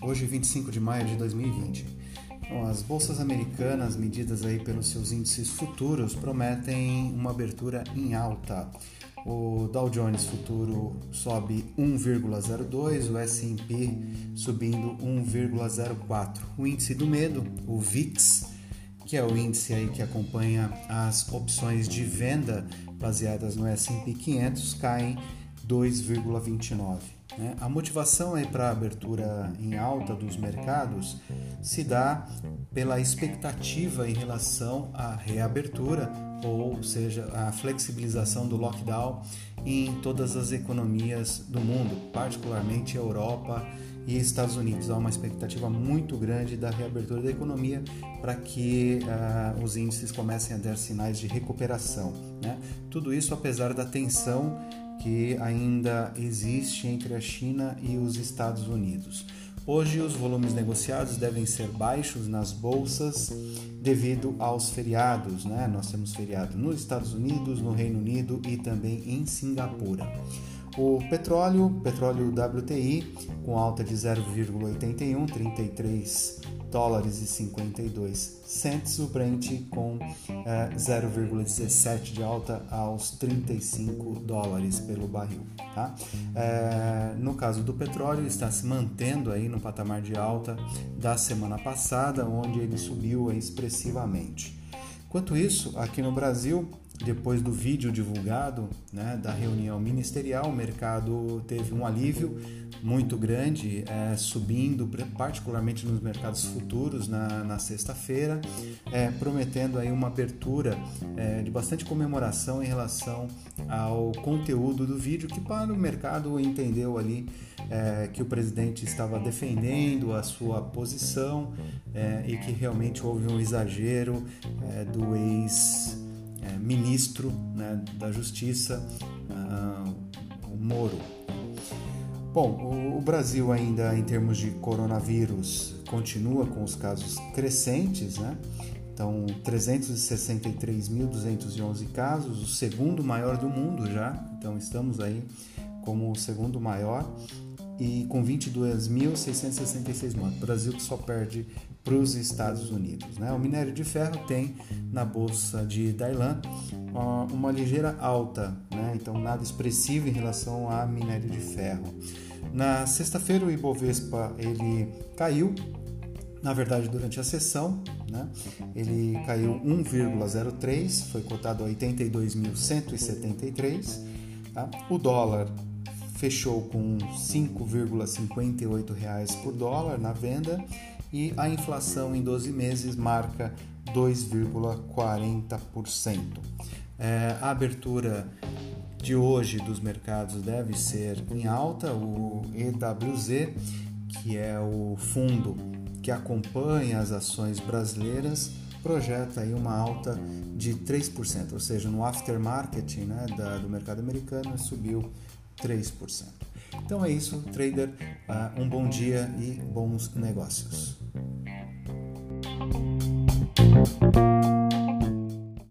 hoje 25 de maio de 2020. Bom, as bolsas americanas, medidas aí pelos seus índices futuros, prometem uma abertura em alta. O Dow Jones futuro sobe 1,02, o S&P subindo 1,04. O índice do medo, o VIX, que é o índice aí que acompanha as opções de venda baseadas no S&P 500, cai 2,29. Né? A motivação para a abertura em alta dos mercados se dá pela expectativa em relação à reabertura, ou seja, a flexibilização do lockdown em todas as economias do mundo, particularmente Europa e Estados Unidos. Há uma expectativa muito grande da reabertura da economia para que uh, os índices comecem a dar sinais de recuperação. Né? Tudo isso apesar da tensão que ainda existe entre a China e os Estados Unidos. Hoje, os volumes negociados devem ser baixos nas bolsas devido aos feriados. Né? Nós temos feriado nos Estados Unidos, no Reino Unido e também em Singapura. O petróleo, petróleo WTI, com alta de 0,81, 33 dólares e 52 cents, o Brent com é, 0,17 de alta aos 35 dólares pelo barril. Tá? É, no caso do petróleo, está se mantendo aí no patamar de alta da semana passada, onde ele subiu expressivamente. Enquanto isso, aqui no Brasil, depois do vídeo divulgado né, da reunião ministerial, o mercado teve um alívio muito grande, é, subindo, particularmente nos mercados futuros na, na sexta-feira, é, prometendo aí uma abertura é, de bastante comemoração em relação ao conteúdo do vídeo, que para o mercado entendeu ali é, que o presidente estava defendendo a sua posição é, e que realmente houve um exagero é, do ex ministro né, da Justiça, uh, o Moro. Bom, o, o Brasil ainda em termos de coronavírus continua com os casos crescentes, né? Então, 363.211 casos, o segundo maior do mundo já. Então, estamos aí como o segundo maior e com 22.666 mortes. Brasil que só perde para os Estados Unidos. Né? O minério de ferro tem na bolsa de Dailan uma ligeira alta, né? então nada expressivo em relação a minério de ferro. Na sexta-feira o Ibovespa ele caiu, na verdade durante a sessão, né? ele caiu 1,03, foi cotado a 82.173. Tá? O dólar fechou com 5,58 reais por dólar na venda e a inflação em 12 meses marca 2,40%. É, a abertura de hoje dos mercados deve ser em alta. O EWZ, que é o fundo que acompanha as ações brasileiras, projeta aí uma alta de 3%, ou seja, no aftermarket né, da, do mercado americano subiu 3%. Então é isso, trader. Uh, um bom dia e bons negócios.